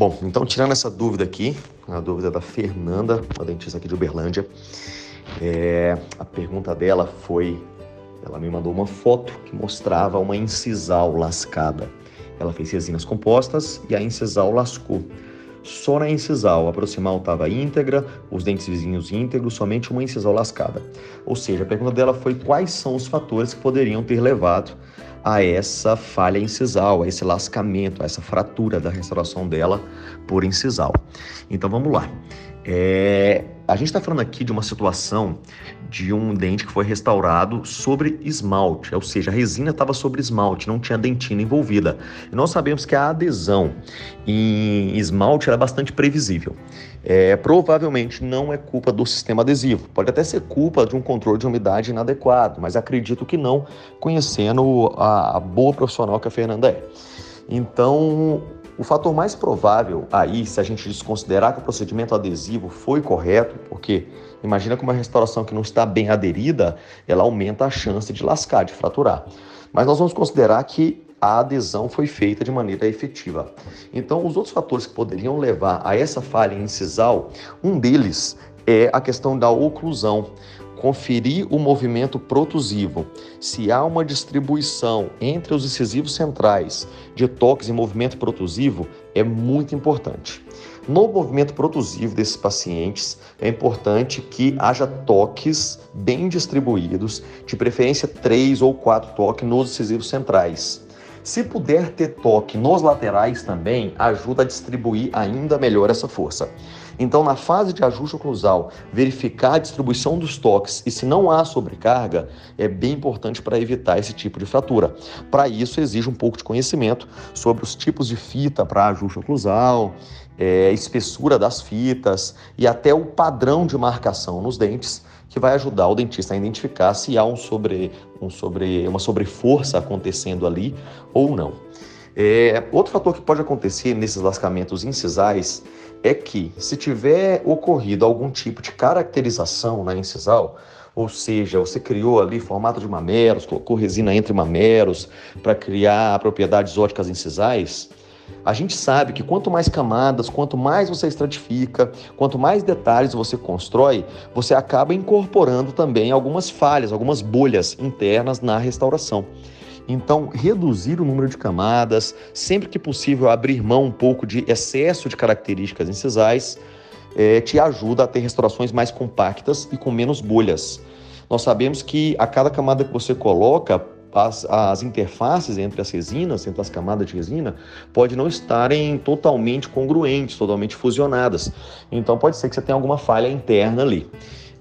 Bom, então tirando essa dúvida aqui, a dúvida da Fernanda, uma dentista aqui de Uberlândia, é, a pergunta dela foi, ela me mandou uma foto que mostrava uma incisal lascada. Ela fez resinas compostas e a incisal lascou. Só na incisal, a proximal estava íntegra, os dentes vizinhos íntegros, somente uma incisal lascada. Ou seja, a pergunta dela foi quais são os fatores que poderiam ter levado a essa falha incisal, a esse lascamento, a essa fratura da restauração dela por incisal. Então vamos lá. É, a gente está falando aqui de uma situação de um dente que foi restaurado sobre esmalte, ou seja, a resina estava sobre esmalte, não tinha dentina envolvida. E nós sabemos que a adesão em esmalte é bastante previsível. É, provavelmente não é culpa do sistema adesivo, pode até ser culpa de um controle de umidade inadequado, mas acredito que não, conhecendo a, a boa profissional que a Fernanda é. Então, o fator mais provável aí, se a gente desconsiderar que o procedimento adesivo foi correto, porque imagina que uma restauração que não está bem aderida, ela aumenta a chance de lascar, de fraturar. Mas nós vamos considerar que a adesão foi feita de maneira efetiva. Então, os outros fatores que poderiam levar a essa falha incisal, um deles é a questão da oclusão conferir o movimento protusivo. Se há uma distribuição entre os incisivos centrais de toques e movimento protusivo, é muito importante. No movimento protusivo desses pacientes, é importante que haja toques bem distribuídos, de preferência três ou quatro toques nos incisivos centrais. Se puder ter toque nos laterais também, ajuda a distribuir ainda melhor essa força. Então, na fase de ajuste oclusal, verificar a distribuição dos toques e se não há sobrecarga é bem importante para evitar esse tipo de fratura. Para isso, exige um pouco de conhecimento sobre os tipos de fita para ajuste oclusal, é, espessura das fitas e até o padrão de marcação nos dentes que vai ajudar o dentista a identificar se há um sobre, um sobre, uma sobreforça acontecendo ali ou não. É, outro fator que pode acontecer nesses lascamentos incisais é que, se tiver ocorrido algum tipo de caracterização na incisal, ou seja, você criou ali formato de mameros, colocou resina entre mameros para criar propriedades óticas incisais, a gente sabe que quanto mais camadas, quanto mais você estratifica, quanto mais detalhes você constrói, você acaba incorporando também algumas falhas, algumas bolhas internas na restauração. Então, reduzir o número de camadas, sempre que possível abrir mão um pouco de excesso de características incisais, é, te ajuda a ter restaurações mais compactas e com menos bolhas. Nós sabemos que a cada camada que você coloca, as, as, interfaces entre as resinas, entre as camadas de resina, pode não estarem totalmente congruentes, totalmente fusionadas. Então pode ser que você tenha alguma falha interna ali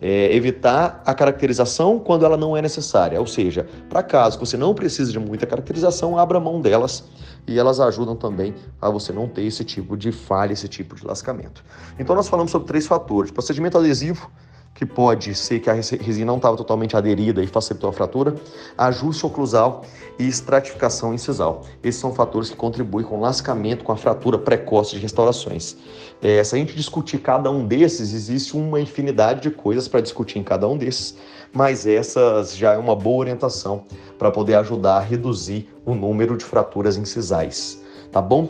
é, evitar a caracterização quando ela não é necessária. Ou seja, para caso que você não precise de muita caracterização, abra mão delas e elas ajudam também a você não ter esse tipo de falha, esse tipo de lascamento. Então nós falamos sobre três fatores: procedimento adesivo, que pode ser que a resina não estava totalmente aderida e facilitou a fratura, ajuste oclusal e estratificação incisal. Esses são fatores que contribuem com o lascamento, com a fratura precoce de restaurações. É, se a gente discutir cada um desses, existe uma infinidade de coisas para discutir em cada um desses, mas essas já é uma boa orientação para poder ajudar a reduzir o número de fraturas incisais. Tá bom?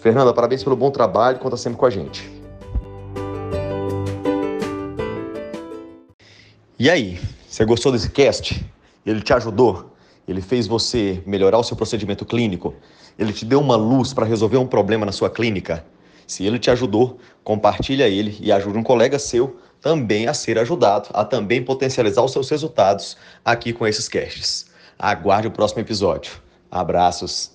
Fernanda, parabéns pelo bom trabalho, conta sempre com a gente. E aí, você gostou desse cast? Ele te ajudou? Ele fez você melhorar o seu procedimento clínico? Ele te deu uma luz para resolver um problema na sua clínica? Se ele te ajudou, compartilha ele e ajude um colega seu também a ser ajudado, a também potencializar os seus resultados aqui com esses casts. Aguarde o próximo episódio. Abraços.